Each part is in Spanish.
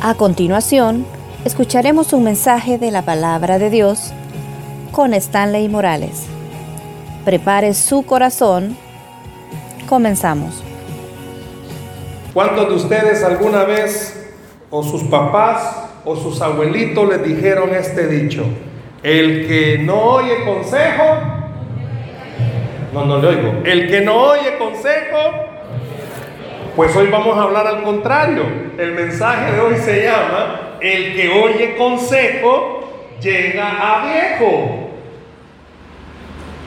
A continuación, escucharemos un mensaje de la palabra de Dios con Stanley Morales. Prepare su corazón. Comenzamos. ¿Cuántos de ustedes alguna vez o sus papás o sus abuelitos les dijeron este dicho? El que no oye consejo, no, no le oigo. El que no oye consejo, pues hoy vamos a hablar al contrario. El mensaje de hoy se llama, el que oye consejo llega a viejo.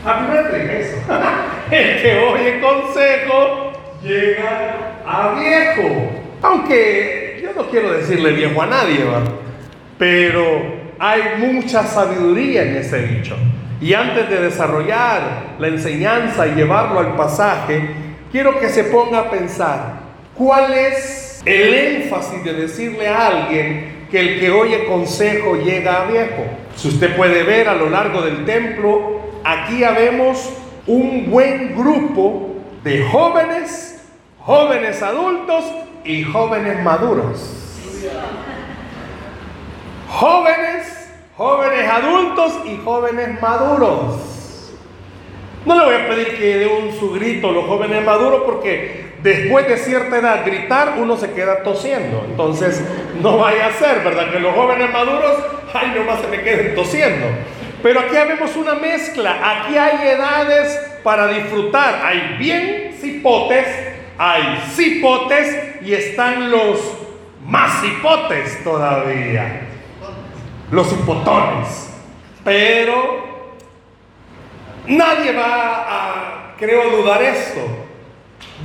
Happy eso. el que oye consejo llega a viejo. Aunque yo no quiero decirle viejo a nadie, pero hay mucha sabiduría en ese dicho. Y antes de desarrollar la enseñanza y llevarlo al pasaje, quiero que se ponga a pensar, ¿cuál es el énfasis de decirle a alguien que el que oye consejo llega a viejo? Si usted puede ver a lo largo del templo, aquí habemos un buen grupo de jóvenes, jóvenes adultos y jóvenes maduros. Jóvenes, jóvenes adultos y jóvenes maduros. No le voy a pedir que dé un su grito los jóvenes maduros porque después de cierta edad gritar uno se queda tosiendo. Entonces no vaya a ser, ¿verdad? Que los jóvenes maduros, ay, nomás se me queden tosiendo. Pero aquí vemos una mezcla. Aquí hay edades para disfrutar. Hay bien cipotes, hay cipotes y están los más cipotes todavía. Los hipotones. Pero Nadie va a, creo, dudar esto.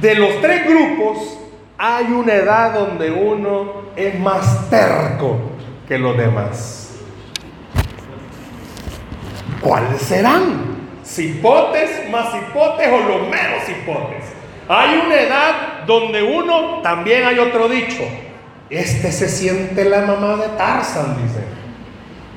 De los tres grupos, hay una edad donde uno es más terco que los demás. ¿Cuáles serán? ¿Cipotes, más cipotes o los menos cipotes? Hay una edad donde uno, también hay otro dicho, este se siente la mamá de Tarzan, dice.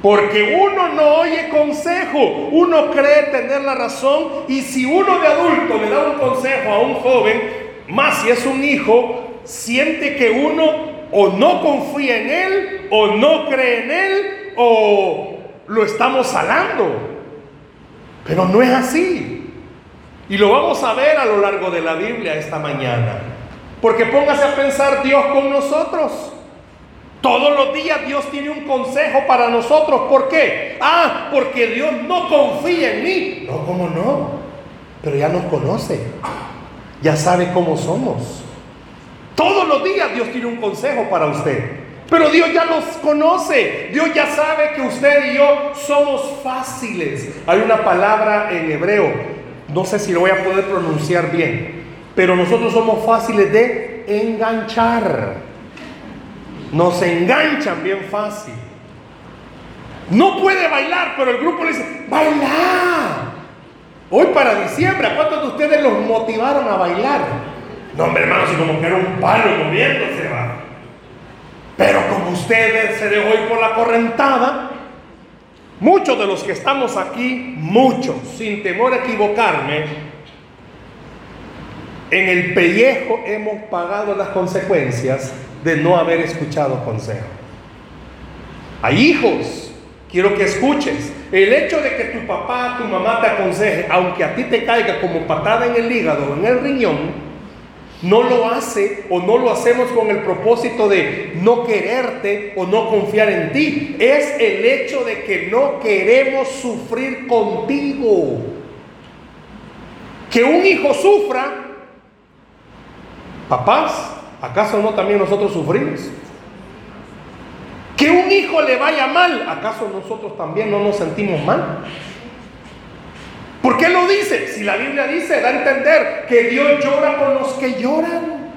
Porque uno no oye consejo, uno cree tener la razón y si uno de adulto le da un consejo a un joven, más si es un hijo, siente que uno o no confía en él o no cree en él o lo estamos salando. Pero no es así. Y lo vamos a ver a lo largo de la Biblia esta mañana. Porque póngase a pensar Dios con nosotros. Todos los días Dios tiene un consejo para nosotros. ¿Por qué? Ah, porque Dios no confía en mí. No, ¿cómo no? Pero ya nos conoce. Ya sabe cómo somos. Todos los días Dios tiene un consejo para usted. Pero Dios ya nos conoce. Dios ya sabe que usted y yo somos fáciles. Hay una palabra en hebreo. No sé si lo voy a poder pronunciar bien. Pero nosotros somos fáciles de enganchar. Nos enganchan bien fácil. No puede bailar, pero el grupo le dice, baila. Hoy para diciembre, ¿a cuántos de ustedes los motivaron a bailar? No, hombre, hermano, si como que era un palo moviéndose, va. Pero como ustedes se dejó ir por la correntada, muchos de los que estamos aquí, muchos, sin temor a equivocarme, en el pellejo hemos pagado las consecuencias de no haber escuchado consejo. Hay hijos, quiero que escuches. El hecho de que tu papá, tu mamá te aconseje, aunque a ti te caiga como patada en el hígado o en el riñón, no lo hace o no lo hacemos con el propósito de no quererte o no confiar en ti. Es el hecho de que no queremos sufrir contigo. Que un hijo sufra, papás, ¿Acaso no también nosotros sufrimos? Que un hijo le vaya mal, ¿acaso nosotros también no nos sentimos mal? ¿Por qué lo dice? Si la Biblia dice, da a entender que Dios llora con los que lloran.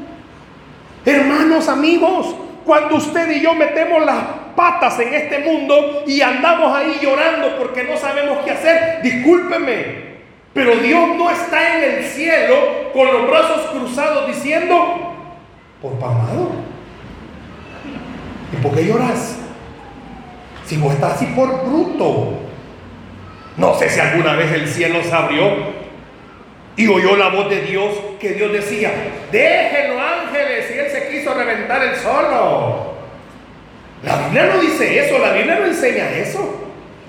Hermanos, amigos, cuando usted y yo metemos las patas en este mundo y andamos ahí llorando porque no sabemos qué hacer, discúlpeme, pero Dios no está en el cielo con los brazos cruzados diciendo, por pamado. ¿Y por qué lloras? Si vos estás así por bruto. No sé si alguna vez el cielo se abrió y oyó la voz de Dios que Dios decía, déjenlo ángeles, y él se quiso reventar el solo. La Biblia no dice eso, la Biblia no enseña eso.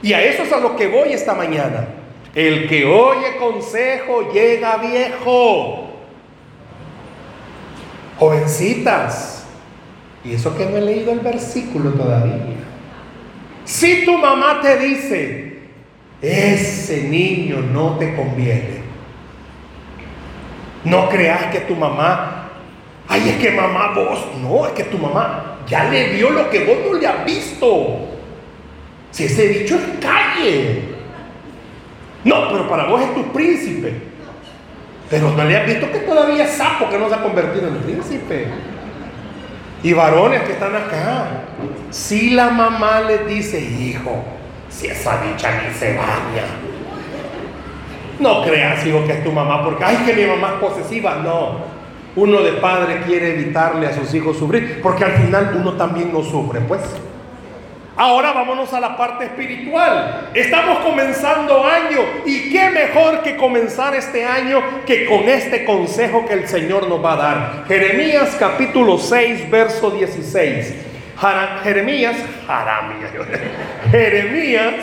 Y a eso es a lo que voy esta mañana. El que oye consejo llega viejo. Jovencitas, y eso que no he leído el versículo todavía. Si tu mamá te dice, ese niño no te conviene, no creas que tu mamá, ay, es que mamá vos, no, es que tu mamá ya le vio lo que vos no le has visto. Si ese dicho es calle. No, pero para vos es tu príncipe. Pero no le has visto que todavía es sapo que no se ha convertido en príncipe. Y varones que están acá. Si la mamá les dice, hijo, si esa dicha ni se baña. No creas, hijo, que es tu mamá, porque, ay, que mi mamá es posesiva. No. Uno de padre quiere evitarle a sus hijos sufrir, porque al final uno también no sufre, pues. Ahora vámonos a la parte espiritual. Estamos comenzando año y qué mejor que comenzar este año que con este consejo que el Señor nos va a dar. Jeremías capítulo 6, verso 16. Jeremías, Jeremías,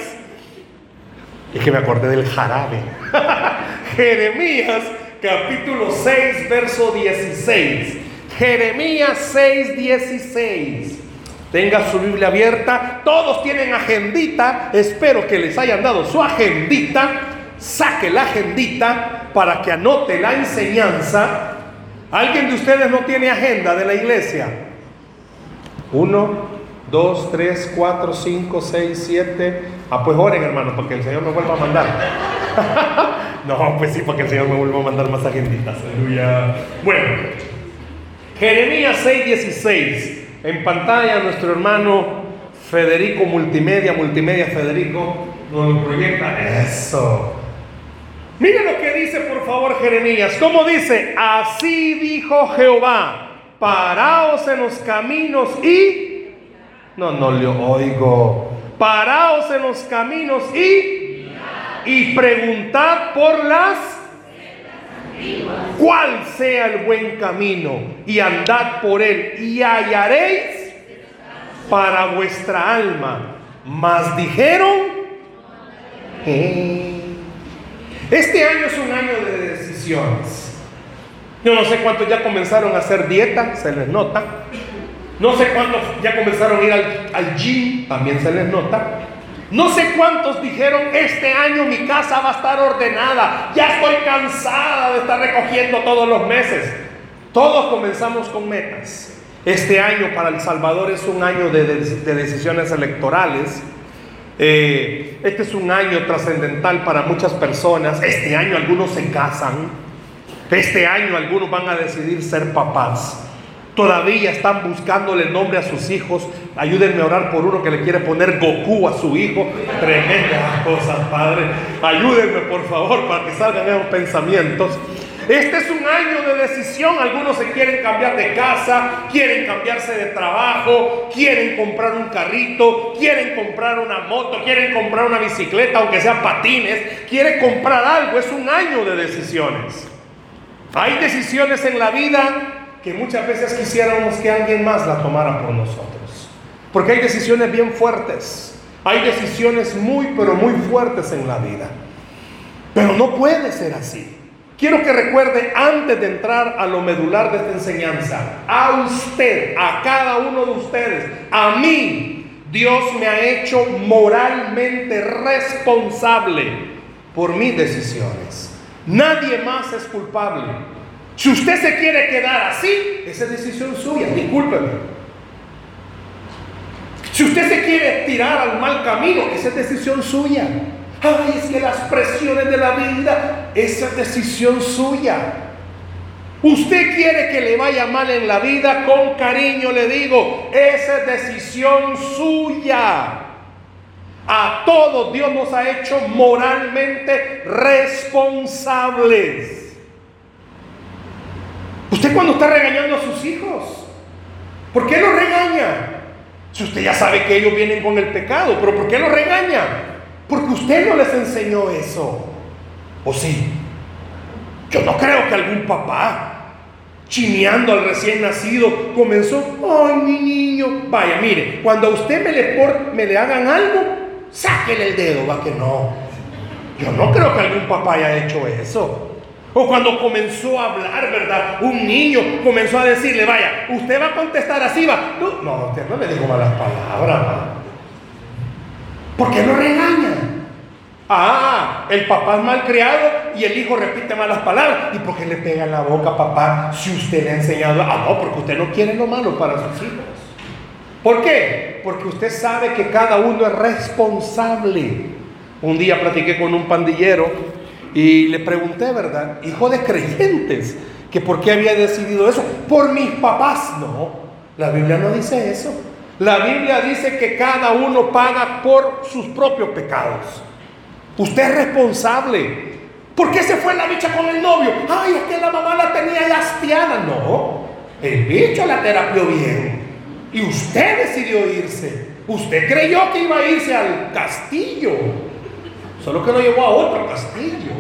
es que me acordé del jarabe. Jeremías capítulo 6, verso 16. Jeremías 6, 16. Tenga su Biblia abierta. Todos tienen agendita. Espero que les hayan dado su agendita. Saque la agendita para que anote la enseñanza. ¿Alguien de ustedes no tiene agenda de la iglesia? Uno, dos, tres, cuatro, cinco, seis, siete. Ah, pues oren, hermano, porque el Señor me vuelva a mandar. no, pues sí, porque el Señor me vuelva a mandar más agenditas. Aleluya. Bueno, Jeremías 6, 16. En pantalla nuestro hermano Federico Multimedia, Multimedia Federico, nos proyecta. Eso. Miren lo que dice por favor Jeremías. ¿Cómo dice? Así dijo Jehová, paraos en los caminos y... No, no le oigo. Paraos en los caminos y... Y preguntad por las cuál sea el buen camino y andad por él y hallaréis para vuestra alma. Mas dijeron, eh, este año es un año de decisiones. Yo no sé cuántos ya comenzaron a hacer dieta, se les nota. No sé cuántos ya comenzaron a ir al, al gym, también se les nota. No sé cuántos dijeron, este año mi casa va a estar ordenada, ya estoy cansada de estar recogiendo todos los meses. Todos comenzamos con metas. Este año para El Salvador es un año de, decisiones electorales. Eh, este es un año trascendental para muchas personas. Este año algunos se casan. Este año algunos van a decidir ser papás. Todavía están buscándole nombre a sus hijos. Ayúdenme a orar por uno que le quiere poner Goku a su hijo. Tremendas cosas, Padre. Ayúdenme, por favor, para que salgan esos pensamientos. Este es un año de decisión. Algunos se quieren cambiar de casa, quieren cambiarse de trabajo, quieren comprar un carrito, quieren comprar una moto, quieren comprar una bicicleta, aunque sea patines, quieren comprar algo. Es un año de decisiones. Hay decisiones en la vida que muchas veces quisiéramos que alguien más la tomara por nosotros. Porque hay decisiones bien fuertes, hay decisiones muy, pero muy fuertes en la vida. Pero no puede ser así. Quiero que recuerde antes de entrar a lo medular de esta enseñanza, a usted, a cada uno de ustedes, a mí, Dios me ha hecho moralmente responsable por mis decisiones. Nadie más es culpable. Si usted se quiere quedar así, esa es decisión suya, discúlpeme. Si usted se quiere tirar al mal camino, esa es decisión suya. Ay, es que las presiones de la vida, esa es decisión suya. Usted quiere que le vaya mal en la vida, con cariño le digo, esa es decisión suya. A todos Dios nos ha hecho moralmente responsables. Usted cuando está regañando a sus hijos, ¿por qué los regaña? Si usted ya sabe que ellos vienen con el pecado, pero ¿por qué los regaña? Porque usted no les enseñó eso. ¿O sí? Yo no creo que algún papá chineando al recién nacido, comenzó, ay, mi niño, vaya, mire, cuando a usted me le, por, me le hagan algo, sáquele el dedo, va que no. Yo no creo que algún papá haya hecho eso. O cuando comenzó a hablar, ¿verdad? Un niño comenzó a decirle, vaya, usted va a contestar así, va. No, no usted no le dijo malas palabras, va. ¿Por qué lo regaña? Ah, el papá es mal criado y el hijo repite malas palabras. ¿Y por qué le pega en la boca, papá, si usted le ha enseñado? Ah, no, porque usted no quiere lo malo para sus hijos. ¿Por qué? Porque usted sabe que cada uno es responsable. Un día platiqué con un pandillero y le pregunté, ¿verdad? Hijo de creyentes, que por qué había decidido eso. Por mis papás. No, la Biblia no dice eso. La Biblia dice que cada uno paga por sus propios pecados. Usted es responsable. ¿Por qué se fue la bicha con el novio? Ay, es que la mamá la tenía ya. No, el bicho la terapió bien. Y usted decidió irse. Usted creyó que iba a irse al castillo. Solo que lo llevó a otro castillo.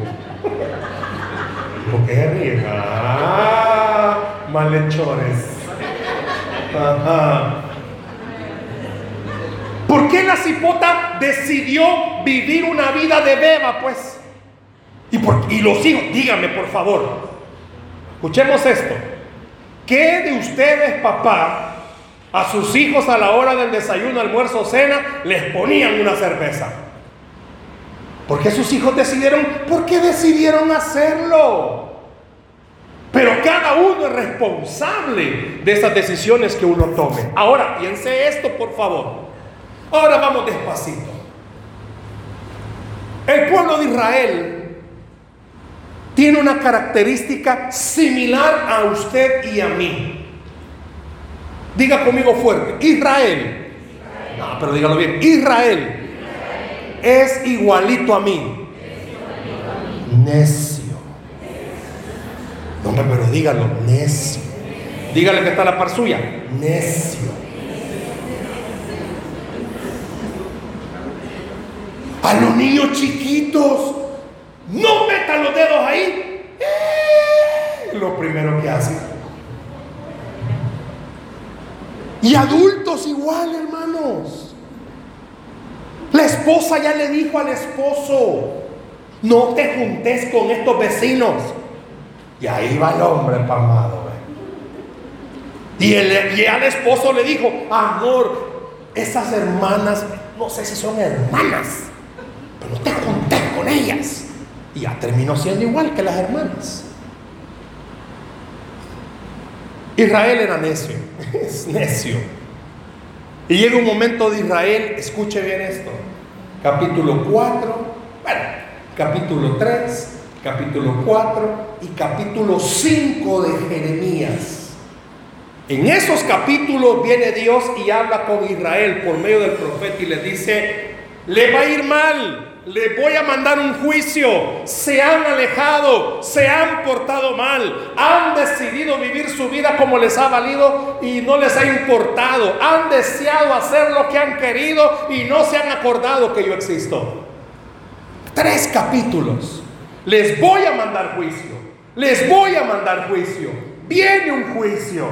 ¿Por qué? Ah, malhechores. Ajá. ¿Por qué la cipota decidió vivir una vida de beba, pues? Y, y los hijos, díganme por favor, escuchemos esto. ¿Qué de ustedes, papá, a sus hijos a la hora del desayuno, almuerzo, cena, les ponían una cerveza? ¿Por qué sus hijos decidieron? ¿Por qué decidieron hacerlo? Pero cada uno es responsable de esas decisiones que uno tome. Ahora, piense esto, por favor. Ahora vamos despacito. El pueblo de Israel tiene una característica similar a usted y a mí. Diga conmigo fuerte, Israel. No, pero dígalo bien, Israel es igualito a mí. Necio. No, pero dígalo, necio. Dígale que está la par suya. Necio. A los niños chiquitos, no metan los dedos ahí. Eh, lo primero que hacen. Y adultos igual, hermanos. La esposa ya le dijo al esposo, no te juntes con estos vecinos. Y ahí va el hombre empamado. Y, y al esposo le dijo, amor, esas hermanas, no sé si son hermanas, pero no te juntes con ellas. Y ya terminó siendo igual que las hermanas. Israel era necio, es necio. Y llega un momento de Israel, escuche bien esto, capítulo 4, bueno, capítulo 3, capítulo 4 y capítulo 5 de Jeremías. En esos capítulos viene Dios y habla con Israel por medio del profeta y le dice, le va a ir mal, le voy a mandar un juicio. Se han alejado, se han portado mal, han decidido vivir su vida como les ha valido y no les ha importado. Han deseado hacer lo que han querido y no se han acordado que yo existo. Tres capítulos. Les voy a mandar juicio. Les voy a mandar juicio. Viene un juicio.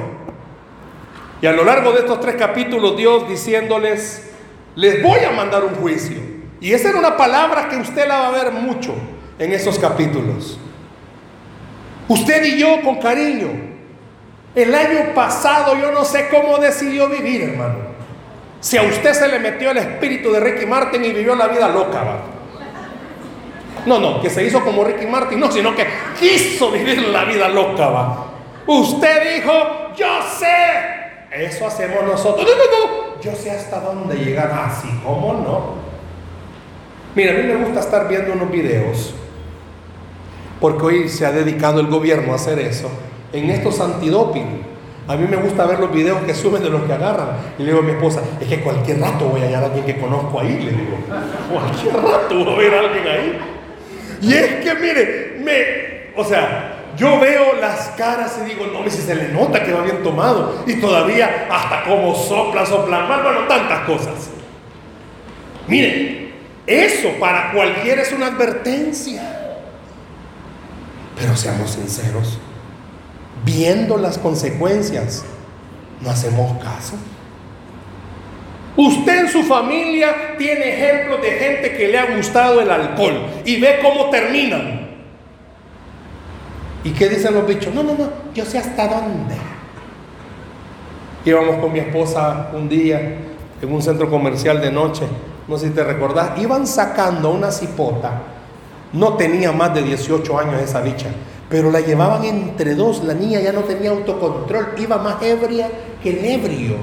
Y a lo largo de estos tres capítulos Dios diciéndoles, les voy a mandar un juicio. Y esa era una palabra que usted la va a ver mucho en esos capítulos. Usted y yo con cariño. El año pasado yo no sé cómo decidió vivir, hermano. Si a usted se le metió el espíritu de Ricky Martin y vivió la vida loca, ¿va? No, no, que se hizo como Ricky Martin, no, sino que quiso vivir la vida loca, ¿va? Usted dijo, yo sé. Eso hacemos nosotros. No, no, no. Yo sé hasta dónde llegar así, ah, ¿cómo no? Mira, a mí me gusta estar viendo unos videos, porque hoy se ha dedicado el gobierno a hacer eso, en estos antidoping. A mí me gusta ver los videos que suben de los que agarran. Y le digo a mi esposa, es que cualquier rato voy a hallar a alguien que conozco ahí. Le digo, cualquier rato voy a ver a alguien ahí. Y es que, mire, me, o sea, yo veo las caras y digo, no, si se le nota que va bien tomado. Y todavía hasta como sopla, sopla mal, bueno, tantas cosas. Mire, eso para cualquiera es una advertencia. Pero seamos sinceros. viendo las consecuencias, no hacemos caso. Usted en su familia tiene ejemplos de gente que le ha gustado el alcohol y ve cómo terminan. ¿Y qué dicen los bichos? No, no, no, yo sé hasta dónde. Íbamos con mi esposa un día en un centro comercial de noche, no sé si te recordás, iban sacando una cipota, no tenía más de 18 años esa bicha, pero la llevaban entre dos, la niña ya no tenía autocontrol, iba más ebria que el ebrio,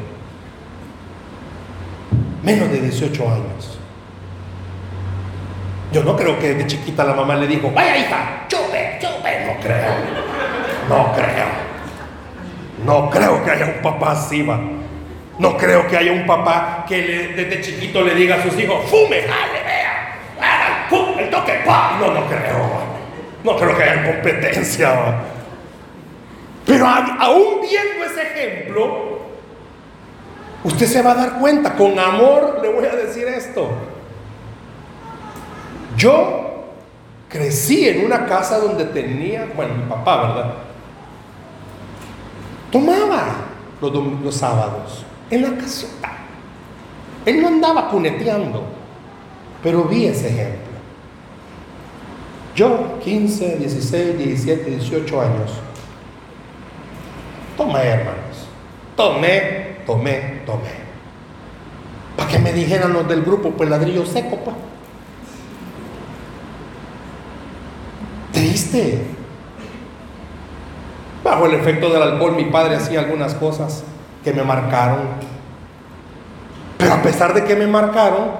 menos de 18 años. Yo no creo que de chiquita la mamá le dijo, vaya hija, chupe, chupe, no creo, no creo. No creo que haya un papá así, va. No creo que haya un papá que desde chiquito le diga a sus hijos, fume, jale, vea, haga pum, el toque, pa. No, no creo. No creo que haya competencia. Pero aún viendo ese ejemplo, usted se va a dar cuenta, con amor le voy a decir esto. Yo crecí en una casa donde tenía, bueno, mi papá, ¿verdad? Tomaba los, los sábados en la casota. Él no andaba puneteando, pero vi ese ejemplo. Yo, 15, 16, 17, 18 años, tomé, hermanos. Tomé, tomé, tomé. Para que me dijeran los del grupo, pues ladrillo seco, pues. Triste. Bajo el efecto del alcohol, mi padre hacía algunas cosas que me marcaron. Pero a pesar de que me marcaron,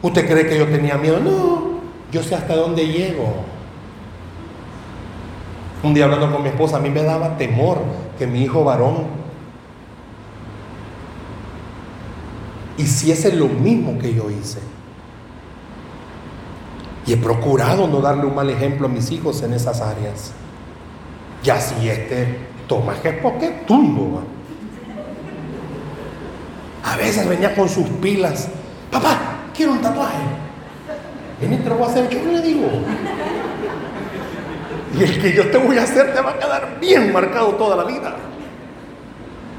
¿usted cree que yo tenía miedo? No, yo sé hasta dónde llego. Un día hablando con mi esposa, a mí me daba temor que mi hijo varón hiciese lo mismo que yo hice. Y he procurado no darle un mal ejemplo a mis hijos en esas áreas. Y así este toma que es porque tumbo. A veces venía con sus pilas. Papá, quiero un tatuaje. Y te lo voy a hacer, yo le digo. Y el que yo te voy a hacer te va a quedar bien marcado toda la vida.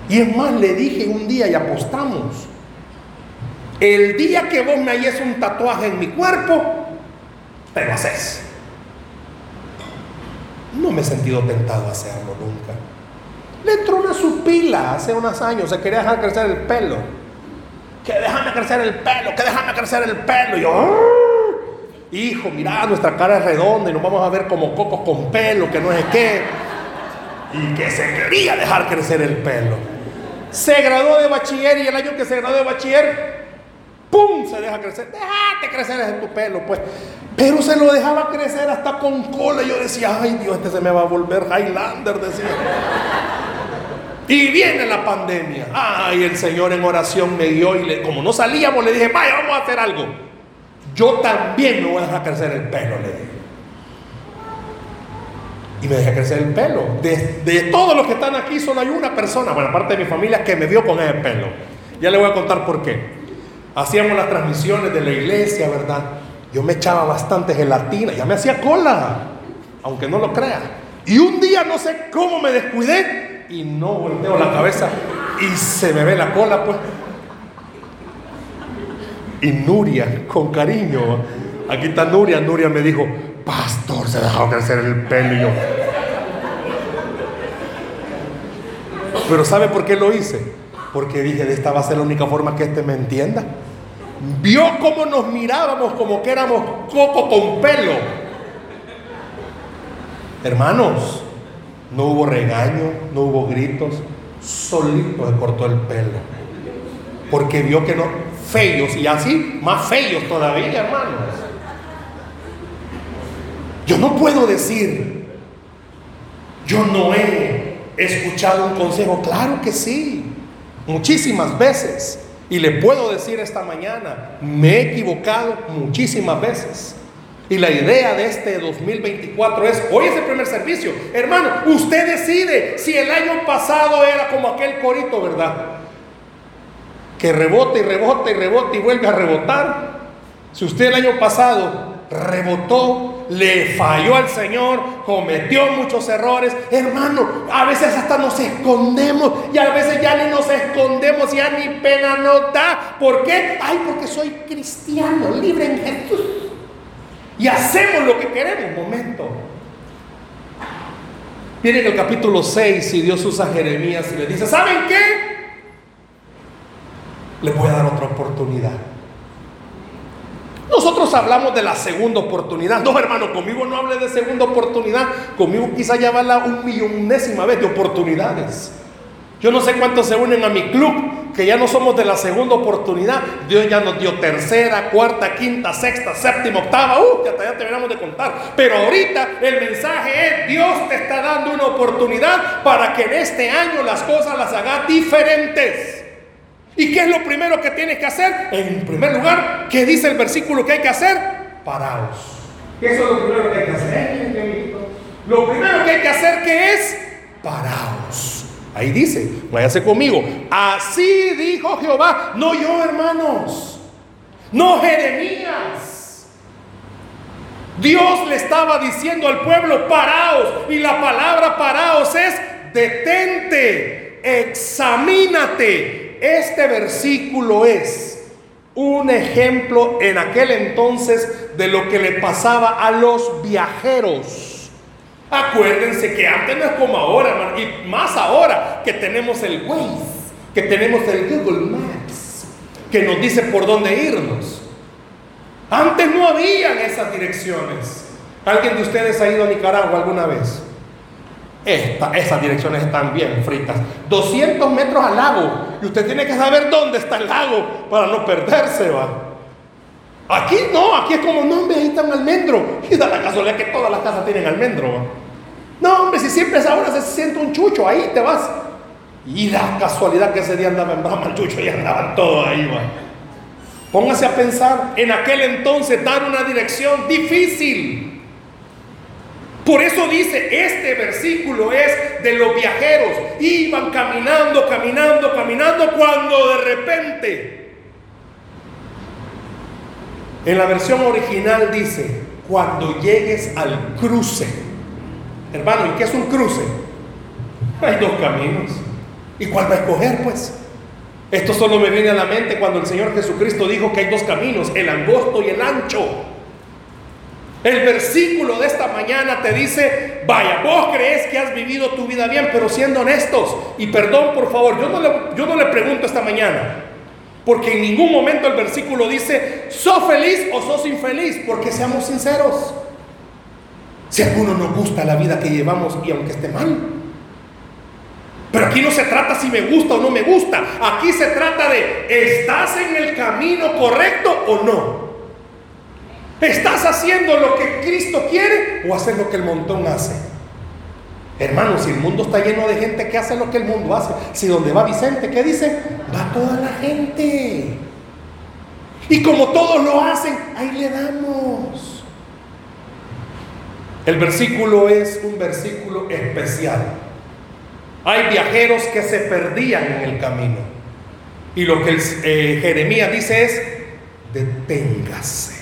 Y es más, le dije un día y apostamos. El día que vos me halles un tatuaje en mi cuerpo, te lo haces. No me he sentido tentado a hacerlo nunca. Le entró una supila hace unos años, se quería dejar crecer el pelo. Que déjame crecer el pelo, que déjame crecer el pelo. Y yo, ah, hijo, mira, nuestra cara es redonda y nos vamos a ver como cocos con pelo, que no es qué. Y que se quería dejar crecer el pelo. Se graduó de bachiller y el año que se graduó de bachiller, ¡pum! Se deja crecer. Déjate crecer ese tu pelo, pues. Pero se lo dejaba crecer hasta con cola. Yo decía, ay Dios, este se me va a volver Highlander, decía. Y viene la pandemia. Ay, el Señor en oración me dio y le, como no salíamos, le dije, vaya, vamos a hacer algo. Yo también me voy a dejar crecer el pelo, le dije. Y me dejé crecer el pelo. De, de todos los que están aquí, solo hay una persona, bueno, aparte de mi familia, que me vio con ese pelo. Ya le voy a contar por qué. Hacíamos las transmisiones de la iglesia, ¿verdad? Yo me echaba bastante gelatina, ya me hacía cola, aunque no lo crea. Y un día no sé cómo me descuidé y no volteo la cabeza y se me ve la cola, pues. Y Nuria, con cariño, aquí está Nuria, Nuria me dijo, pastor, se dejó crecer el pelo. Y yo, Pero ¿sabe por qué lo hice? Porque dije, de esta va a ser la única forma que este me entienda. Vio cómo nos mirábamos como que éramos coco con pelo. Hermanos, no hubo regaño, no hubo gritos, solito se cortó el pelo. Porque vio que no, feos y así, más feos todavía, hermanos. Yo no puedo decir, yo no he escuchado un consejo, claro que sí, muchísimas veces. Y le puedo decir esta mañana, me he equivocado muchísimas veces. Y la idea de este 2024 es, hoy es el primer servicio. Hermano, usted decide si el año pasado era como aquel corito, ¿verdad? Que rebota y rebota y rebota y vuelve a rebotar. Si usted el año pasado rebotó, le falló al Señor, cometió muchos errores. Hermano, a veces hasta nos escondemos y a veces ya ni nos escondemos, ya ni pena nos da. ¿Por qué? Ay, porque soy cristiano, libre en Jesús. Y hacemos lo que queremos, momento. Miren el capítulo 6 y Dios usa a Jeremías y le dice, ¿saben qué? Le voy a dar otra oportunidad. Nosotros hablamos de la segunda oportunidad. No, hermano, conmigo no hable de segunda oportunidad. Conmigo quizá ya va la un millonésima vez de oportunidades. Yo no sé cuántos se unen a mi club, que ya no somos de la segunda oportunidad. Dios ya nos dio tercera, cuarta, quinta, sexta, séptima, octava. Uh, hasta ya terminamos de contar. Pero ahorita el mensaje es, Dios te está dando una oportunidad para que en este año las cosas las haga diferentes. ¿Y qué es lo primero que tienes que hacer? En primer lugar, ¿qué dice el versículo que hay que hacer? Paraos. Eso es lo primero que hay que hacer. Lo primero que hay que hacer, ¿qué es? Paraos. Ahí dice, váyase conmigo. Así dijo Jehová, no yo, hermanos. No Jeremías. Dios le estaba diciendo al pueblo, paraos. Y la palabra paraos es detente, examínate, este versículo es un ejemplo en aquel entonces de lo que le pasaba a los viajeros. Acuérdense que antes no es como ahora, y más ahora que tenemos el Waze, que tenemos el Google Maps, que nos dice por dónde irnos. Antes no habían esas direcciones. ¿Alguien de ustedes ha ido a Nicaragua alguna vez? esas direcciones están bien fritas. 200 metros al lago. Y usted tiene que saber dónde está el lago para no perderse, va. Aquí no, aquí es como, no, hombre, ahí un almendro. Y da la casualidad que todas las casas tienen almendro, va. No, hombre, si siempre es ahora se siente un chucho, ahí te vas. Y la casualidad que ese día andaba en Brahma el chucho y andaban todos ahí. Póngase a pensar, en aquel entonces dar una dirección difícil. Por eso dice, este versículo es de los viajeros. Iban caminando, caminando, caminando cuando de repente, en la versión original dice, cuando llegues al cruce. Hermano, ¿y qué es un cruce? Hay dos caminos. ¿Y cuál va a escoger pues? Esto solo me viene a la mente cuando el Señor Jesucristo dijo que hay dos caminos, el angosto y el ancho. El versículo de esta mañana te dice, vaya, vos crees que has vivido tu vida bien, pero siendo honestos, y perdón por favor, yo no le, yo no le pregunto esta mañana, porque en ningún momento el versículo dice, ¿sos feliz o sos infeliz? Porque seamos sinceros. Si a alguno nos gusta la vida que llevamos y aunque esté mal. Pero aquí no se trata si me gusta o no me gusta. Aquí se trata de, ¿estás en el camino correcto o no? ¿Estás haciendo lo que Cristo quiere o hacer lo que el montón hace? Hermanos, si el mundo está lleno de gente que hace lo que el mundo hace, si donde va Vicente, ¿qué dice? Va toda la gente. Y como todos lo hacen, ahí le damos. El versículo es un versículo especial. Hay viajeros que se perdían en el camino. Y lo que eh, Jeremías dice es, deténgase.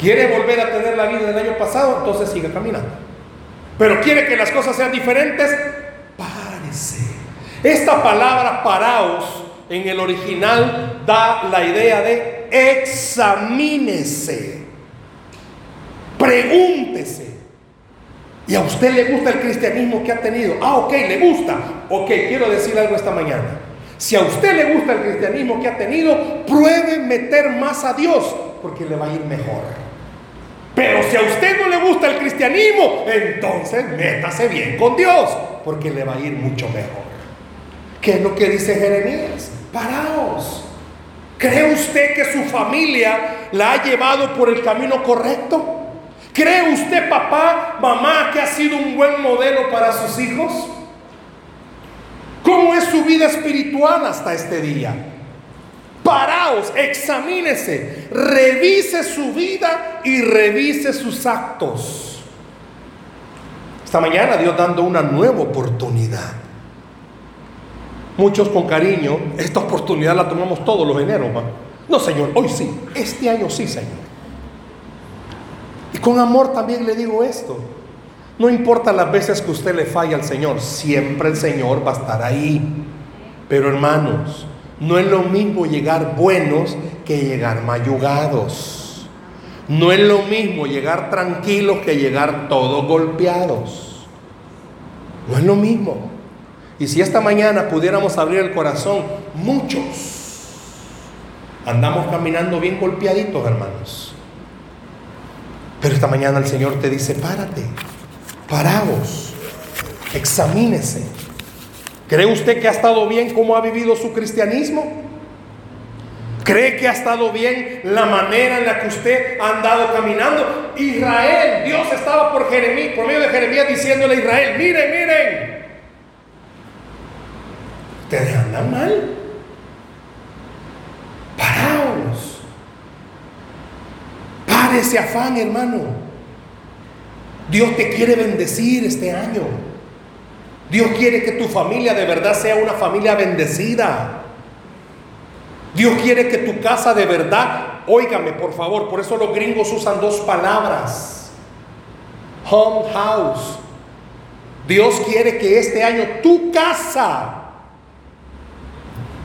¿Quiere volver a tener la vida del año pasado? Entonces siga caminando. Pero quiere que las cosas sean diferentes, párese. Esta palabra paraos en el original da la idea de examínese. Pregúntese. ¿Y a usted le gusta el cristianismo que ha tenido? Ah, ok, le gusta. Ok, quiero decir algo esta mañana. Si a usted le gusta el cristianismo que ha tenido, pruebe meter más a Dios porque le va a ir mejor. Pero si a usted no le gusta el cristianismo, entonces métase bien con Dios, porque le va a ir mucho mejor. ¿Qué es lo que dice Jeremías? Paraos. ¿Cree usted que su familia la ha llevado por el camino correcto? ¿Cree usted, papá, mamá, que ha sido un buen modelo para sus hijos? ¿Cómo es su vida espiritual hasta este día? Paraos, examínese, revise su vida y revise sus actos. Esta mañana Dios dando una nueva oportunidad. Muchos con cariño, esta oportunidad la tomamos todos los eneros. No, Señor, hoy sí, este año sí, Señor. ¿Y con amor también le digo esto. No importa las veces que usted le falla al Señor, siempre el Señor va a estar ahí. Pero hermanos, no es lo mismo llegar buenos que llegar mayugados. No es lo mismo llegar tranquilos que llegar todos golpeados. No es lo mismo. Y si esta mañana pudiéramos abrir el corazón, muchos andamos caminando bien golpeaditos, hermanos. Pero esta mañana el Señor te dice, párate, paraos, examínese. ¿Cree usted que ha estado bien cómo ha vivido su cristianismo? ¿Cree que ha estado bien la manera en la que usted ha andado caminando? Israel, Dios estaba por Jeremías, por medio de Jeremías diciéndole a Israel, miren, miren, ustedes andan mal. Paraos. Ese afán, hermano. Dios te quiere bendecir este año. Dios quiere que tu familia de verdad sea una familia bendecida. Dios quiere que tu casa de verdad, óigame por favor, por eso los gringos usan dos palabras. Home house. Dios quiere que este año tu casa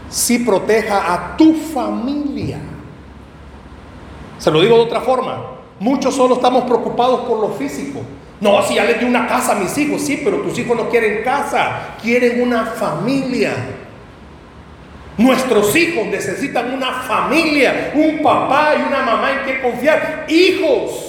sí proteja a tu familia. Se lo digo de otra forma. Muchos solo estamos preocupados por lo físico. No, si ya les di una casa a mis hijos, sí, pero tus hijos no quieren casa, quieren una familia. Nuestros hijos necesitan una familia, un papá y una mamá en quien confiar. Hijos,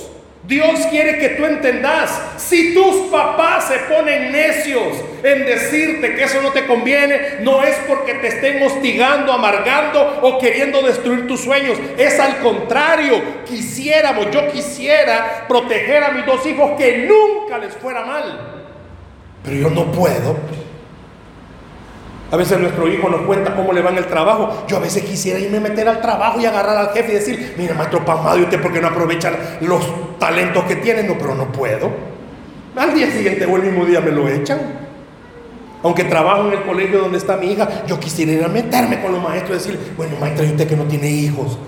Dios quiere que tú entendas, si tus papás se ponen necios en decirte que eso no te conviene, no es porque te estén hostigando, amargando o queriendo destruir tus sueños. Es al contrario, quisiéramos, yo quisiera proteger a mis dos hijos que nunca les fuera mal. Pero yo no puedo a veces nuestro hijo nos cuenta cómo le va en el trabajo. Yo a veces quisiera irme a meter al trabajo y agarrar al jefe y decir, mira, maestro Pamado, ¿y usted por qué no aprovecha los talentos que tiene? No, pero no puedo. Al día siguiente o el mismo día me lo echan. Aunque trabajo en el colegio donde está mi hija, yo quisiera ir meterme con los maestros y decir, bueno, maestra, ¿y usted que no tiene hijos?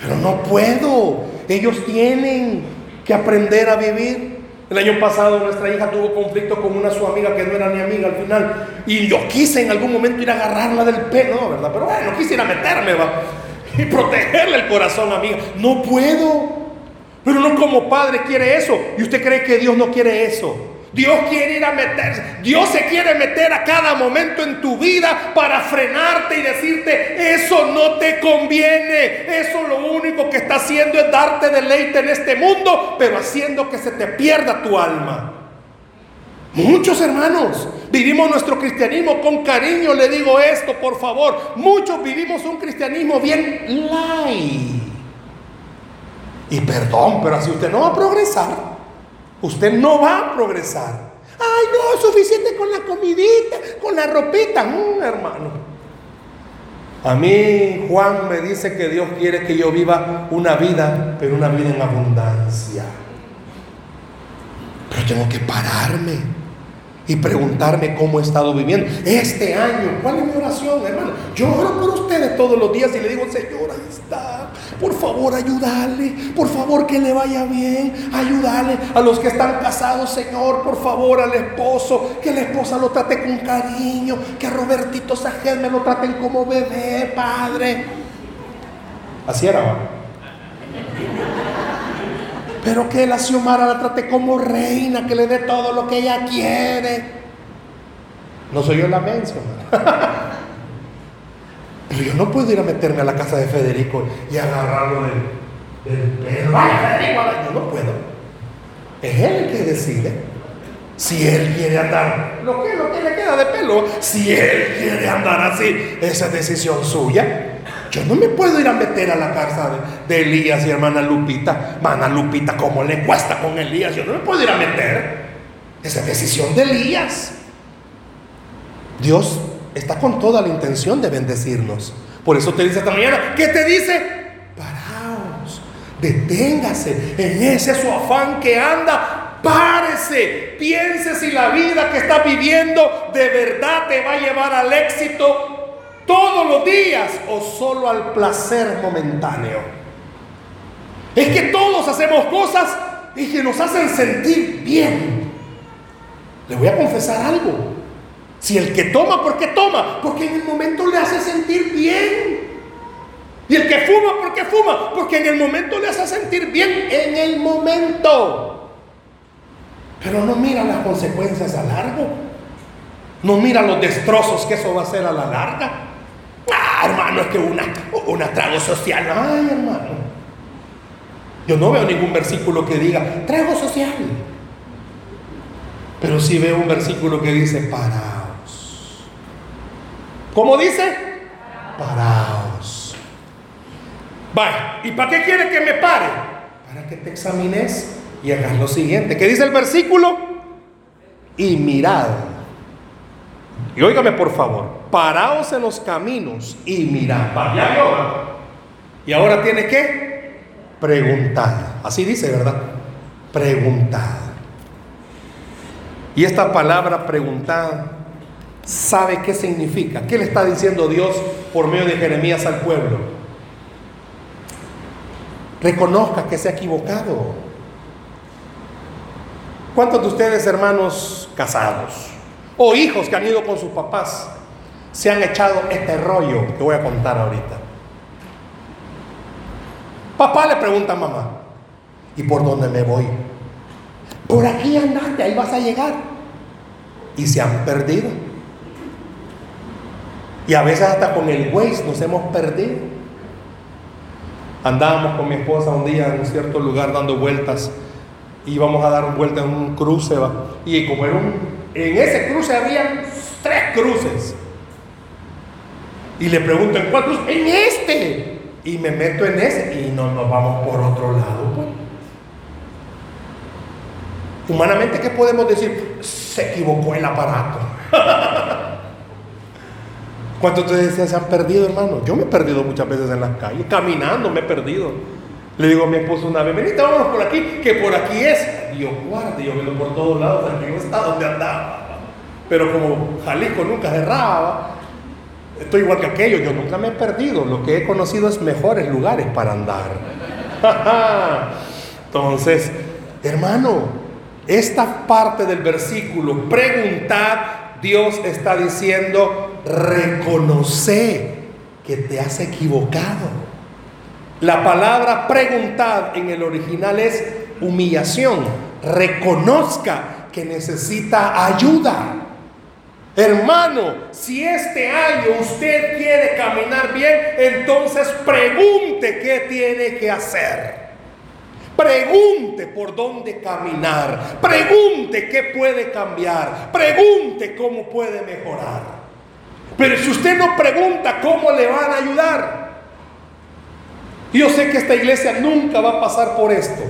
Pero no puedo. Ellos tienen que aprender a vivir. El año pasado nuestra hija tuvo conflicto con una su amiga que no era ni amiga al final. Y yo quise en algún momento ir a agarrarla del pelo, ¿verdad? Pero bueno, no quisiera meterme, va. Y protegerle el corazón, amiga. No puedo. Pero no como padre quiere eso. Y usted cree que Dios no quiere eso. Dios quiere ir a meterse. Dios se quiere meter a cada momento en tu vida para frenarte y decirte, eso no te conviene. Eso lo único que está haciendo es darte deleite en este mundo, pero haciendo que se te pierda tu alma. Muchos hermanos vivimos nuestro cristianismo con cariño, le digo esto, por favor. Muchos vivimos un cristianismo bien light. Y perdón, pero así usted no va a progresar. Usted no va a progresar. Ay, no, suficiente con la comidita, con la ropita. Mm, hermano. A mí Juan me dice que Dios quiere que yo viva una vida, pero una vida en abundancia. Pero tengo que pararme y preguntarme cómo he estado viviendo. Este año, ¿cuál es mi oración, hermano? Yo oro por ustedes todos los días y le digo, Señor, ahí está. Por favor, ayúdale. Por favor, que le vaya bien. Ayúdale a los que están casados, Señor. Por favor, al esposo. Que la esposa lo trate con cariño. Que a Robertito Sajed me lo traten como bebé, Padre. Así era, ¿va? Pero que la Xiomara la trate como reina, que le dé todo lo que ella quiere. No soy yo la mención. Pero yo no puedo ir a meterme a la casa de Federico y agarrarlo del, pelo. Vaya, Federico, yo no puedo. Es él que decide. Si él quiere andar, lo que, lo que le queda de pelo, si él quiere andar así, esa es decisión suya. Yo no me puedo ir a meter a la casa de, Elías y hermana Lupita. Hermana Lupita, ¿cómo le cuesta con Elías? Yo no me puedo ir a meter. Esa decisión de Elías. Dios está con toda la intención de bendecirnos. Por eso te dice esta mañana, ¿qué te dice? Paraos, deténgase en ese su afán que anda, párese, piense si la vida que está viviendo de verdad te va a llevar al éxito todos los días o solo al placer momentáneo. Es que todos hacemos cosas y que nos hacen sentir bien. Le voy a confesar algo. Si el que toma, ¿por qué toma? Porque en el momento le hace sentir bien. Y el que fuma, ¿por qué fuma? Porque en el momento le hace sentir bien. En el momento. Pero no mira las consecuencias a largo. No mira los destrozos que eso va a hacer a la larga. Ah, hermano, es que una, una trago social. Ay, hermano. Yo no veo ningún versículo que diga trago social. Pero sí veo un versículo que dice paraos. ¿Cómo dice? Paraos. Vaya, ¿y para qué quiere que me pare? Para que te examines y hagas lo siguiente. ¿Qué dice el versículo? Y mirad. Y óigame por favor, paraos en los caminos y mirad. Y ahora tiene que preguntar. Así dice, ¿verdad? Preguntar. Y esta palabra preguntar, ¿sabe qué significa? ¿Qué le está diciendo Dios por medio de Jeremías al pueblo? Reconozca que se ha equivocado. ¿Cuántos de ustedes, hermanos casados o hijos que han ido con sus papás, se han echado este rollo que voy a contar ahorita? Papá le pregunta a mamá, ¿y por dónde me voy? Por aquí andate, ahí vas a llegar. Y se han perdido. Y a veces hasta con el Waze nos hemos perdido. Andábamos con mi esposa un día en un cierto lugar dando vueltas. Y íbamos a dar vuelta en un cruce. Y como era un, en ese cruce había tres cruces. Y le pregunto, ¿en cuál cruce? En este. Y me meto en ese y no nos vamos por otro lado. Pues. Humanamente, ¿qué podemos decir? Se equivocó el aparato. ¿Cuántos de ustedes se han perdido, hermano? Yo me he perdido muchas veces en las calles, caminando me he perdido. Le digo a mi esposo una vez, venite, vámonos por aquí, que por aquí es. Dios guarde, yo veo por todos lados, aquí no está donde andaba. Pero como Jalisco nunca cerraba, estoy igual que aquello, yo nunca me he perdido. Lo que he conocido es mejores lugares para andar. Entonces, hermano, esta parte del versículo, preguntar, Dios está diciendo, reconoce que te has equivocado. La palabra preguntar en el original es humillación. Reconozca que necesita ayuda. Hermano, si este año usted quiere caminar bien, entonces pregunte qué tiene que hacer. Pregunte por dónde caminar. Pregunte qué puede cambiar. Pregunte cómo puede mejorar. Pero si usted no pregunta, ¿cómo le van a ayudar? Yo sé que esta iglesia nunca va a pasar por esto.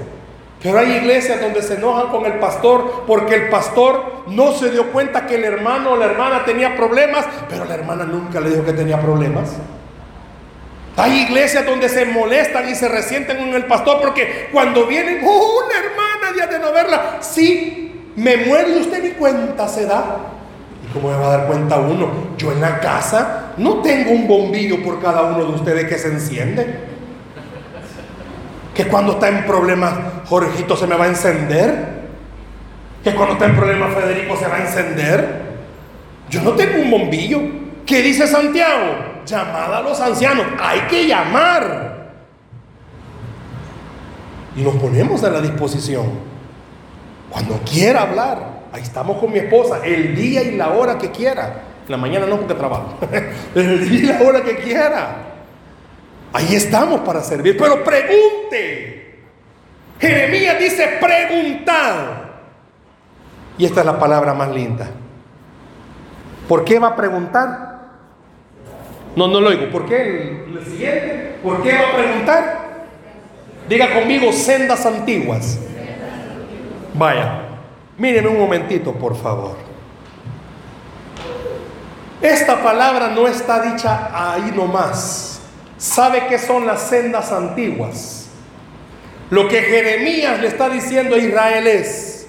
Pero hay iglesias donde se enojan con el pastor porque el pastor no se dio cuenta que el hermano o la hermana tenía problemas, pero la hermana nunca le dijo que tenía problemas. Hay iglesias donde se molestan y se resienten con el pastor porque cuando vienen, oh, una hermana, día de no verla, sí, me muere y usted ni cuenta se da. ¿Y cómo me va a dar cuenta uno? Yo en la casa no tengo un bombillo por cada uno de ustedes que se enciende. Que cuando está en problemas, Jorgito se me va a encender. Que cuando está en problemas, Federico se va a encender. Yo no tengo un bombillo. ¿Qué dice Santiago? llamada a los ancianos. Hay que llamar. Y nos ponemos a la disposición. Cuando quiera hablar, ahí estamos con mi esposa, el día y la hora que quiera. la mañana no porque trabajo. el día y la hora que quiera. Ahí estamos para servir. Pero pregunte. Jeremías dice preguntar. Y esta es la palabra más linda. ¿Por qué va a preguntar? No, no lo oigo. ¿Por qué? El, siguiente. ¿Por qué va a preguntar? Diga conmigo sendas antiguas. Vaya. Mírenme un momentito, por favor. Esta palabra no está dicha ahí nomás. ¿Sabe qué son las sendas antiguas? Lo que Jeremías le está diciendo a Israel es,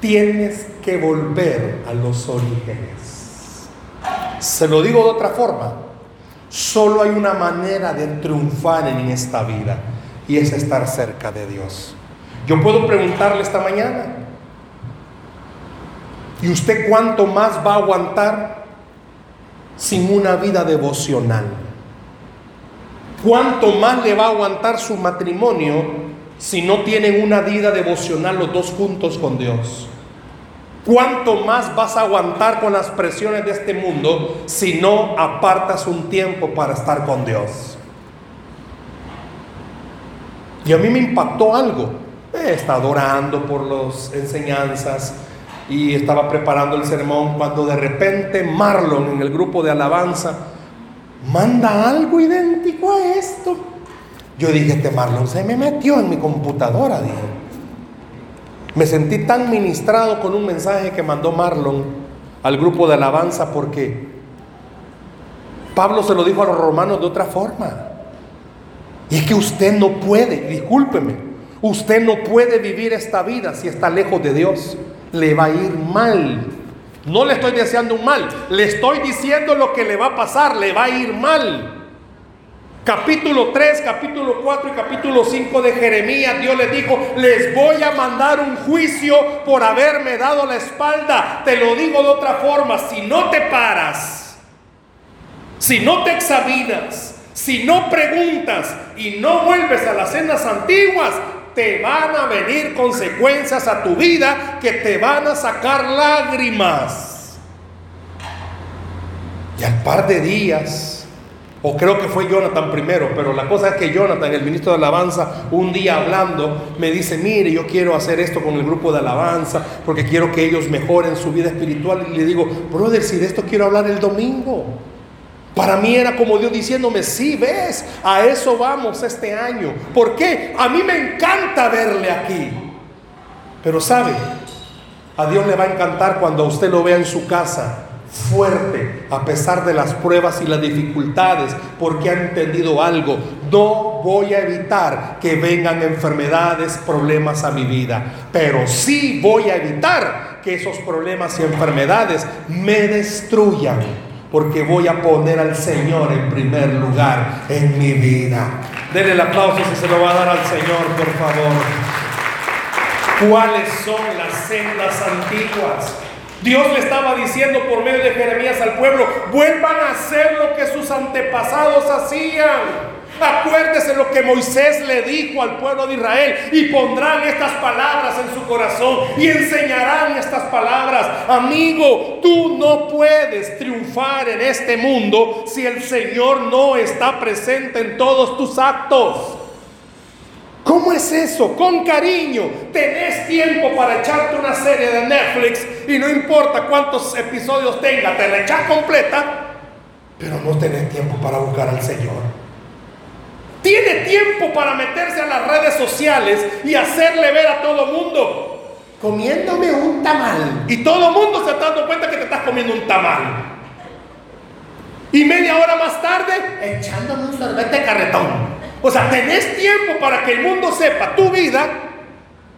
tienes que volver a los orígenes. Se lo digo de otra forma. Solo hay una manera de triunfar en esta vida y es estar cerca de Dios. Yo puedo preguntarle esta mañana, ¿y usted cuánto más va a aguantar sin una vida devocional? ¿Cuánto más le va a aguantar su matrimonio si no tienen una vida devocional los dos juntos con Dios? ¿Cuánto más vas a aguantar con las presiones de este mundo si no apartas un tiempo para estar con Dios? Y a mí me impactó algo. He estado orando por las enseñanzas y estaba preparando el sermón cuando de repente Marlon en el grupo de alabanza manda algo idéntico a esto. Yo dije, este Marlon se me metió en mi computadora. Me sentí tan ministrado con un mensaje que mandó Marlon al grupo de alabanza porque Pablo se lo dijo a los romanos de otra forma. Y es que usted no puede, discúlpeme, usted no puede vivir esta vida si está lejos de Dios. Le va a ir mal. No le estoy deseando un mal, le estoy diciendo lo que le va a pasar, le va a ir mal. Capítulo 3, capítulo 4 y capítulo 5 de Jeremías, Dios le dijo, les voy a mandar un juicio por haberme dado la espalda. Te lo digo de otra forma, si no te paras, si no te examinas, si no preguntas y no vuelves a las sendas antiguas, te van a venir consecuencias a tu vida que te van a sacar lágrimas. Y al par de días, o creo que fue Jonathan primero, pero la cosa es que Jonathan, el ministro de alabanza, un día hablando, me dice, mire, yo quiero hacer esto con el grupo de alabanza, porque quiero que ellos mejoren su vida espiritual. Y le digo, brother, si de esto quiero hablar el domingo. Para mí era como Dios diciéndome, sí, ves, a eso vamos este año. ¿Por qué? A mí me encanta verle aquí. Pero sabe, a Dios le va a encantar cuando usted lo vea en su casa, fuerte, a pesar de las pruebas y las dificultades, porque ha entendido algo. No voy a evitar que vengan enfermedades, problemas a mi vida, pero sí voy a evitar que esos problemas y enfermedades me destruyan porque voy a poner al Señor en primer lugar en mi vida. Denle el aplauso si se lo va a dar al Señor, por favor. ¿Cuáles son las sendas antiguas? Dios le estaba diciendo por medio de Jeremías al pueblo, vuelvan a hacer lo que sus antepasados hacían. Acuérdese lo que Moisés le dijo al pueblo de Israel y pondrán estas palabras en su corazón y enseñarán estas palabras. Amigo, tú no puedes triunfar en este mundo si el Señor no está presente en todos tus actos. ¿Cómo es eso? Con cariño. Tenés tiempo para echarte una serie de Netflix y no importa cuántos episodios tenga, te la echas completa, pero no tenés tiempo para buscar al Señor. Tiene tiempo para meterse a las redes sociales y hacerle ver a todo mundo, comiéndome un tamal. Y todo el mundo se está dando cuenta que te estás comiendo un tamal. Y media hora más tarde, echándome un sorbete carretón. O sea, tenés tiempo para que el mundo sepa tu vida,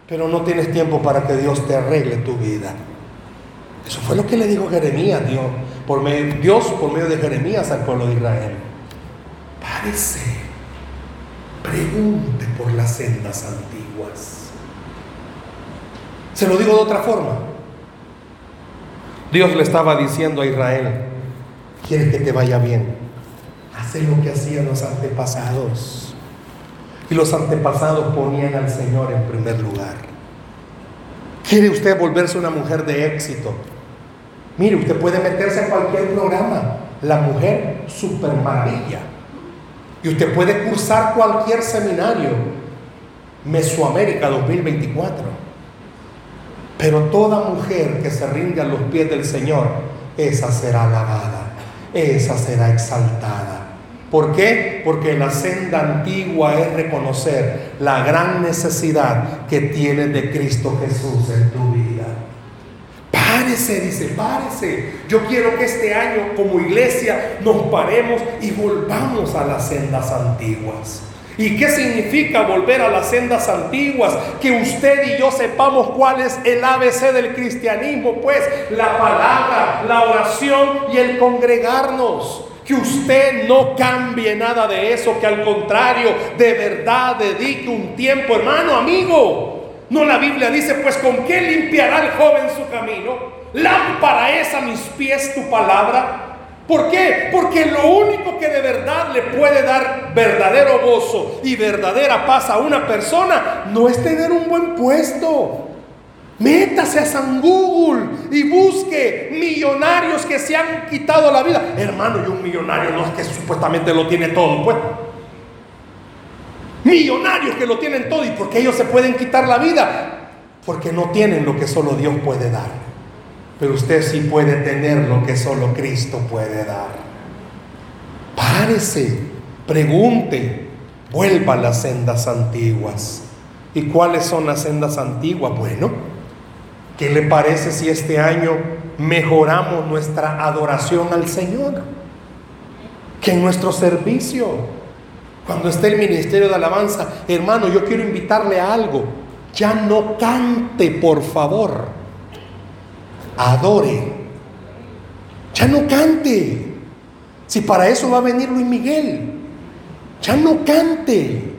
pero no tienes tiempo para que Dios te arregle tu vida. Eso fue lo que le dijo Jeremías, Dios por medio, Dios por medio de Jeremías al pueblo de Israel. Parece Pregunte por las sendas antiguas. Se lo digo de otra forma. Dios le estaba diciendo a Israel, quiere que te vaya bien. Hace lo que hacían los antepasados. Y los antepasados ponían al Señor en primer lugar. ¿Quiere usted volverse una mujer de éxito? Mire, usted puede meterse a cualquier programa. La mujer super maravilla y usted puede cursar cualquier seminario, Mesoamérica 2024. Pero toda mujer que se rinde a los pies del Señor, esa será alabada, esa será exaltada. ¿Por qué? Porque la senda antigua es reconocer la gran necesidad que tienes de Cristo Jesús en tu vida. Párese, dice, párese. Yo quiero que este año como iglesia nos paremos y volvamos a las sendas antiguas. ¿Y qué significa volver a las sendas antiguas? Que usted y yo sepamos cuál es el ABC del cristianismo, pues la palabra, la oración y el congregarnos. Que usted no cambie nada de eso, que al contrario, de verdad dedique un tiempo, hermano, amigo. No la Biblia dice, pues con qué limpiará el joven su camino. Lámpara es a mis pies tu palabra. ¿Por qué? Porque lo único que de verdad le puede dar verdadero gozo y verdadera paz a una persona no es tener un buen puesto. Métase a San Google y busque millonarios que se han quitado la vida. Hermano, y un millonario no es que supuestamente lo tiene todo, pues. Millonarios que lo tienen todo y porque ellos se pueden quitar la vida, porque no tienen lo que solo Dios puede dar. Pero usted sí puede tener lo que solo Cristo puede dar. Párese, pregunte, vuelva a las sendas antiguas. ¿Y cuáles son las sendas antiguas? Bueno, ¿qué le parece si este año mejoramos nuestra adoración al Señor? Que en nuestro servicio, cuando esté el ministerio de alabanza, hermano, yo quiero invitarle a algo. Ya no cante, por favor adore. Ya no cante. Si para eso va a venir Luis Miguel. Ya no cante.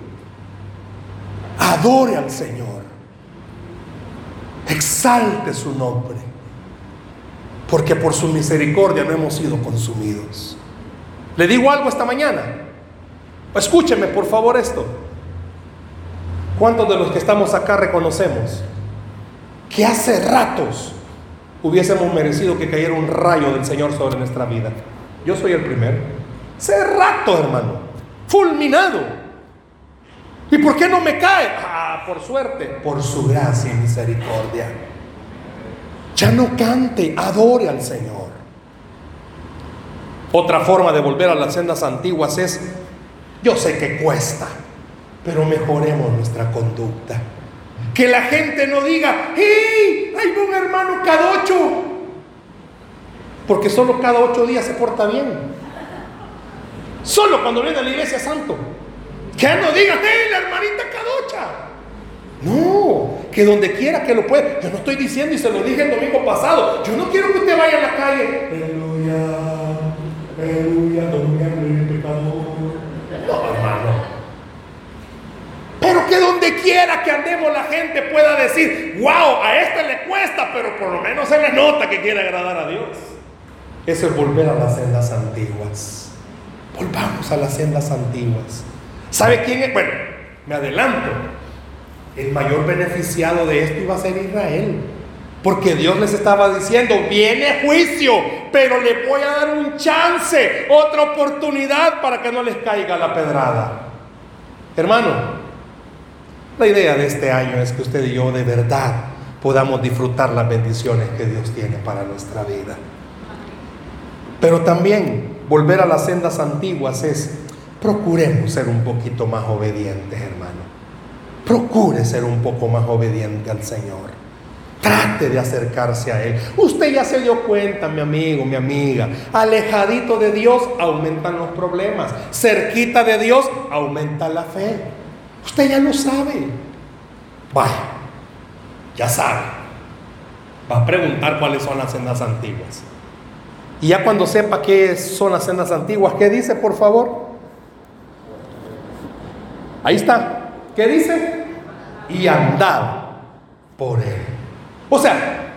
Adore al Señor. Exalte su nombre. Porque por su misericordia no hemos sido consumidos. Le digo algo esta mañana. Escúcheme por favor esto. ¿Cuántos de los que estamos acá reconocemos que hace ratos hubiésemos merecido que cayera un rayo del Señor sobre nuestra vida. Yo soy el primero. Hace rato, hermano. Fulminado. ¿Y por qué no me cae? Ah, por suerte. Por su gracia y misericordia. Ya no cante, adore al Señor. Otra forma de volver a las sendas antiguas es, yo sé que cuesta, pero mejoremos nuestra conducta. Que la gente no diga, ¡hey! Hay un hermano cada ocho. Porque solo cada ocho días se porta bien. Solo cuando viene a la iglesia santo. Que no digan, ¡hey! La hermanita cadocha. No, que donde quiera que lo pueda. Yo no estoy diciendo y se lo dije el domingo pasado. Yo no quiero que usted vaya a la calle. Aleluya, aleluya, pecador. No, hermano. Pero que donde quiera que andemos la gente pueda decir, wow, a este le cuesta, pero por lo menos se le nota que quiere agradar a Dios. Eso es volver a las sendas antiguas. Volvamos a las sendas antiguas. ¿Sabe quién es? Bueno, me adelanto. El mayor beneficiado de esto iba a ser Israel. Porque Dios les estaba diciendo, viene juicio, pero le voy a dar un chance, otra oportunidad para que no les caiga la pedrada. Hermano, la idea de este año es que usted y yo de verdad podamos disfrutar las bendiciones que Dios tiene para nuestra vida. Pero también volver a las sendas antiguas es, procuremos ser un poquito más obedientes, hermano. Procure ser un poco más obediente al Señor. Trate de acercarse a Él. Usted ya se dio cuenta, mi amigo, mi amiga. Alejadito de Dios aumentan los problemas. Cerquita de Dios aumenta la fe. Usted ya lo sabe. Vaya, ya sabe. Va a preguntar cuáles son las sendas antiguas. Y ya cuando sepa qué son las sendas antiguas, ¿qué dice, por favor? Ahí está. ¿Qué dice? Y andad por él. O sea,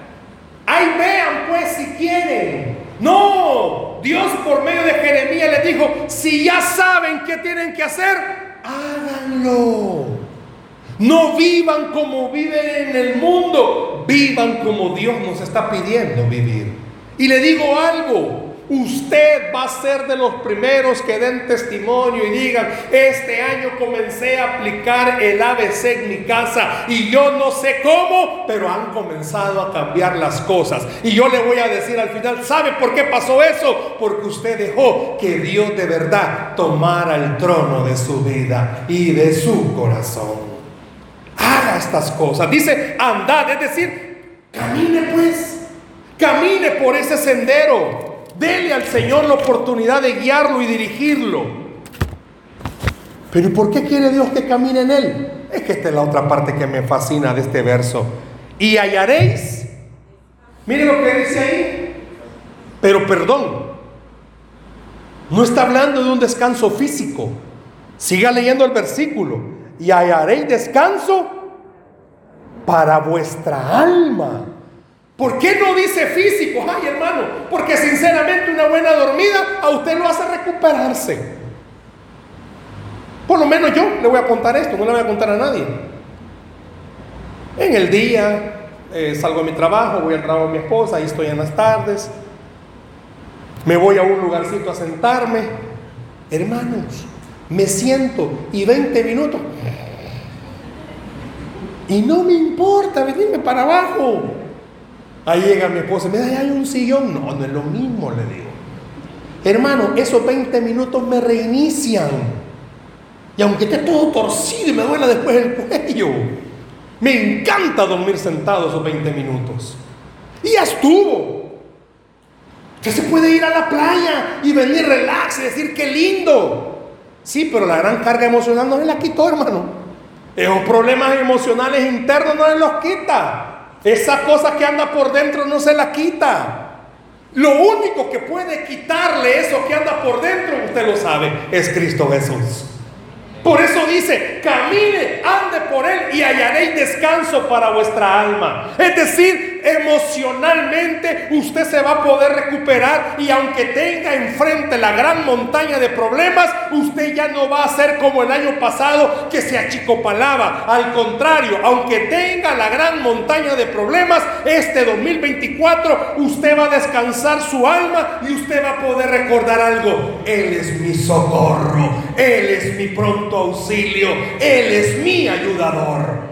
ahí vean pues si quieren. No, Dios por medio de Jeremías les dijo, si ya saben qué tienen que hacer, háganlo. No vivan como viven en el mundo, vivan como Dios nos está pidiendo vivir. Y le digo algo, Usted va a ser de los primeros que den testimonio y digan, este año comencé a aplicar el ABC en mi casa y yo no sé cómo, pero han comenzado a cambiar las cosas. Y yo le voy a decir al final, ¿sabe por qué pasó eso? Porque usted dejó que Dios de verdad tomara el trono de su vida y de su corazón. Haga estas cosas. Dice, andad, es decir, camine pues, camine por ese sendero. Dele al Señor la oportunidad de guiarlo y dirigirlo. Pero ¿y por qué quiere Dios que camine en él? Es que esta es la otra parte que me fascina de este verso. Y hallaréis. Mire lo que dice ahí. Pero perdón. No está hablando de un descanso físico. Siga leyendo el versículo. Y hallaréis descanso para vuestra alma. ¿Por qué no dice físico? Ay, hermano, porque sinceramente una buena dormida a usted lo hace recuperarse. Por lo menos yo le voy a contar esto, no le voy a contar a nadie. En el día eh, salgo a mi trabajo, voy al trabajo de mi esposa, ahí estoy en las tardes. Me voy a un lugarcito a sentarme. Hermanos, me siento y 20 minutos. Y no me importa venirme para abajo. Ahí llega mi esposa me dice, hay un sillón. No, no es lo mismo, le digo. Hermano, esos 20 minutos me reinician. Y aunque esté todo torcido y me duela después el cuello, me encanta dormir sentado esos 20 minutos. Y ya estuvo. Usted se puede ir a la playa y venir relax y decir qué lindo. Sí, pero la gran carga emocional no se la quitó, hermano. Esos problemas emocionales internos no se los quita. Esa cosa que anda por dentro no se la quita. Lo único que puede quitarle eso que anda por dentro, usted lo sabe, es Cristo Jesús. Por eso dice, camine, ande por él y hallaréis descanso para vuestra alma. Es decir, emocionalmente usted se va a poder recuperar y aunque tenga enfrente la gran montaña de problemas, usted ya no va a ser como el año pasado que se achicopalaba. Al contrario, aunque tenga la gran montaña de problemas, este 2024 usted va a descansar su alma y usted va a poder recordar algo. Él es mi socorro, Él es mi pronto auxilio, Él es mi ayudador.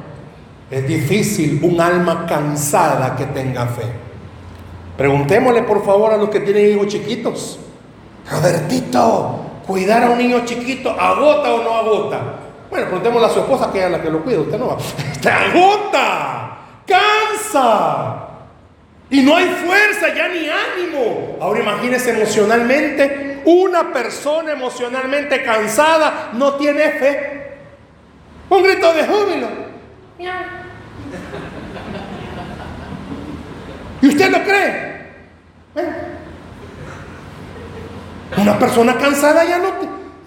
Es difícil un alma cansada que tenga fe. Preguntémosle por favor a los que tienen hijos chiquitos. Robertito, cuidar a un niño chiquito, ¿agota o no agota? Bueno, preguntémosle a su esposa que es la que lo cuida, usted no va. ¡Te agota! ¡Cansa! Y no hay fuerza, ya ni ánimo. Ahora imagínese emocionalmente, una persona emocionalmente cansada no tiene fe. Un grito de júbilo. ¿Y usted lo cree? Una persona cansada ya no...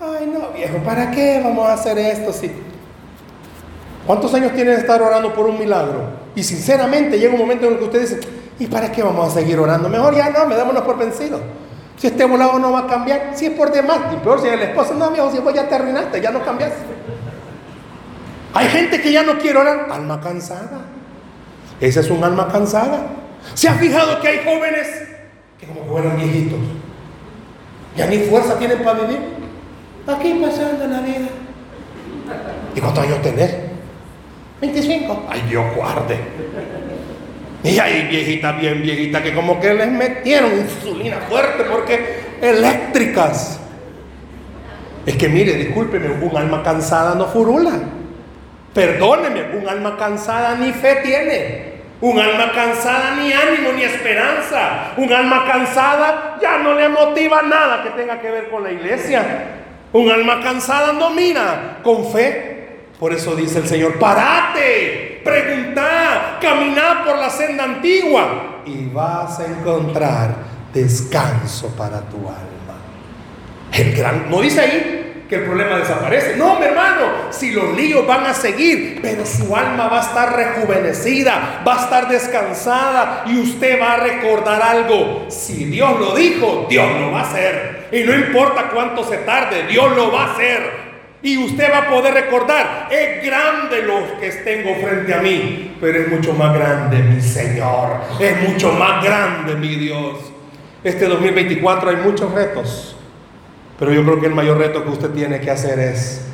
Ay, no, viejo, ¿para qué vamos a hacer esto? Sí. ¿Cuántos años tiene de estar orando por un milagro? Y sinceramente llega un momento en el que usted dice, ¿y para qué vamos a seguir orando? Mejor ya no, me démonos por vencido. Si este volado no va a cambiar, si es por demás, y peor si es el esposo, no, viejo, si vos ya te arruinaste, ya no cambiaste. Hay gente que ya no quiere orar, alma cansada. Ese es un alma cansada. ¿Se ha fijado que hay jóvenes que como fueron viejitos? Ya ni fuerza tienen para vivir. Aquí pasando la vida. ¿Y cuántos años tenés? 25. Ay, Dios guarde. Y hay viejitas, bien viejitas, que como que les metieron insulina fuerte porque eléctricas. Es que mire, discúlpeme, un alma cansada no furula. Perdóneme, un alma cansada ni fe tiene. Un alma cansada ni ánimo ni esperanza. Un alma cansada ya no le motiva nada que tenga que ver con la iglesia. Un alma cansada no mira con fe. Por eso dice el Señor, parate, pregunta, camina por la senda antigua y vas a encontrar descanso para tu alma. El gran, no dice ahí que el problema desaparece. No, mi hermano, si los líos van a seguir, pero su alma va a estar rejuvenecida, va a estar descansada y usted va a recordar algo. Si Dios lo dijo, Dios lo va a hacer. Y no importa cuánto se tarde, Dios lo va a hacer. Y usted va a poder recordar, es grande los que tengo frente a mí, pero es mucho más grande mi Señor, es mucho más grande mi Dios. Este 2024 hay muchos retos. Pero yo creo que el mayor reto que usted tiene que hacer es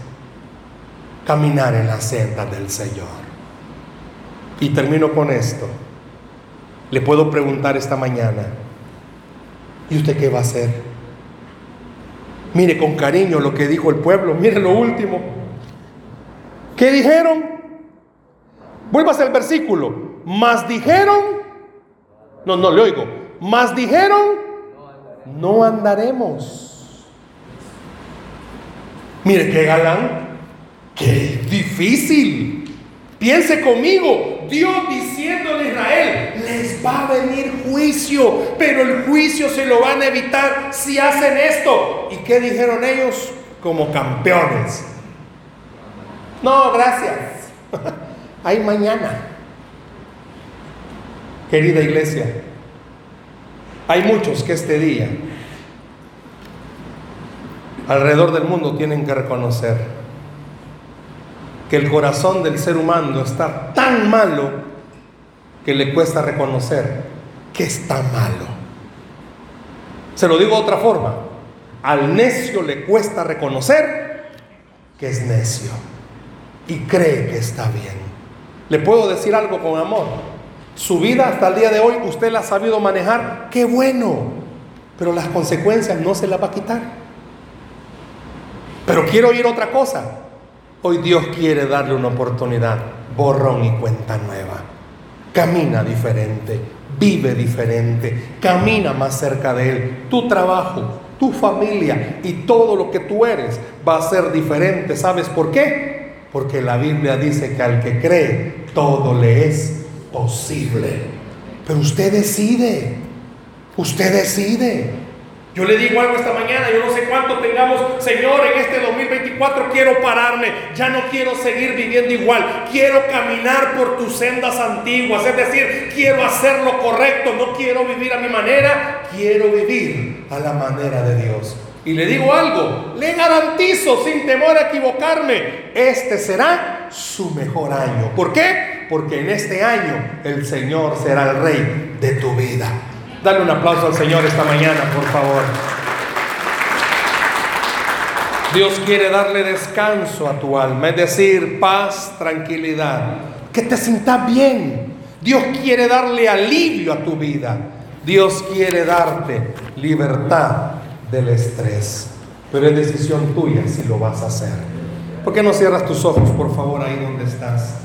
caminar en la senda del Señor. Y termino con esto. Le puedo preguntar esta mañana, ¿y usted qué va a hacer? Mire con cariño lo que dijo el pueblo, mire lo último. ¿Qué dijeron? Vuelvas al versículo. Más dijeron, no, no le oigo, más dijeron, no andaremos. Mire qué galán, qué difícil. Piense conmigo, Dios diciendo a Israel, les va a venir juicio, pero el juicio se lo van a evitar si hacen esto. ¿Y qué dijeron ellos? Como campeones. No, gracias. Hay mañana. Querida iglesia, hay muchos que este día alrededor del mundo tienen que reconocer que el corazón del ser humano está tan malo que le cuesta reconocer que está malo. Se lo digo de otra forma, al necio le cuesta reconocer que es necio y cree que está bien. Le puedo decir algo con amor. Su vida hasta el día de hoy usted la ha sabido manejar, qué bueno, pero las consecuencias no se las va a quitar. Pero quiero oír otra cosa. Hoy Dios quiere darle una oportunidad, borrón y cuenta nueva. Camina diferente, vive diferente, camina más cerca de Él. Tu trabajo, tu familia y todo lo que tú eres va a ser diferente. ¿Sabes por qué? Porque la Biblia dice que al que cree, todo le es posible. Pero usted decide, usted decide. Yo le digo algo esta mañana, yo no sé cuánto tengamos, Señor, en este 2024 quiero pararme, ya no quiero seguir viviendo igual, quiero caminar por tus sendas antiguas, es decir, quiero hacer lo correcto, no quiero vivir a mi manera, quiero vivir a la manera de Dios. Y le digo algo, le garantizo sin temor a equivocarme, este será su mejor año. ¿Por qué? Porque en este año el Señor será el rey de tu vida. Dale un aplauso al Señor esta mañana, por favor. Dios quiere darle descanso a tu alma, es decir, paz, tranquilidad, que te sientas bien. Dios quiere darle alivio a tu vida. Dios quiere darte libertad del estrés. Pero es decisión tuya si lo vas a hacer. ¿Por qué no cierras tus ojos, por favor, ahí donde estás?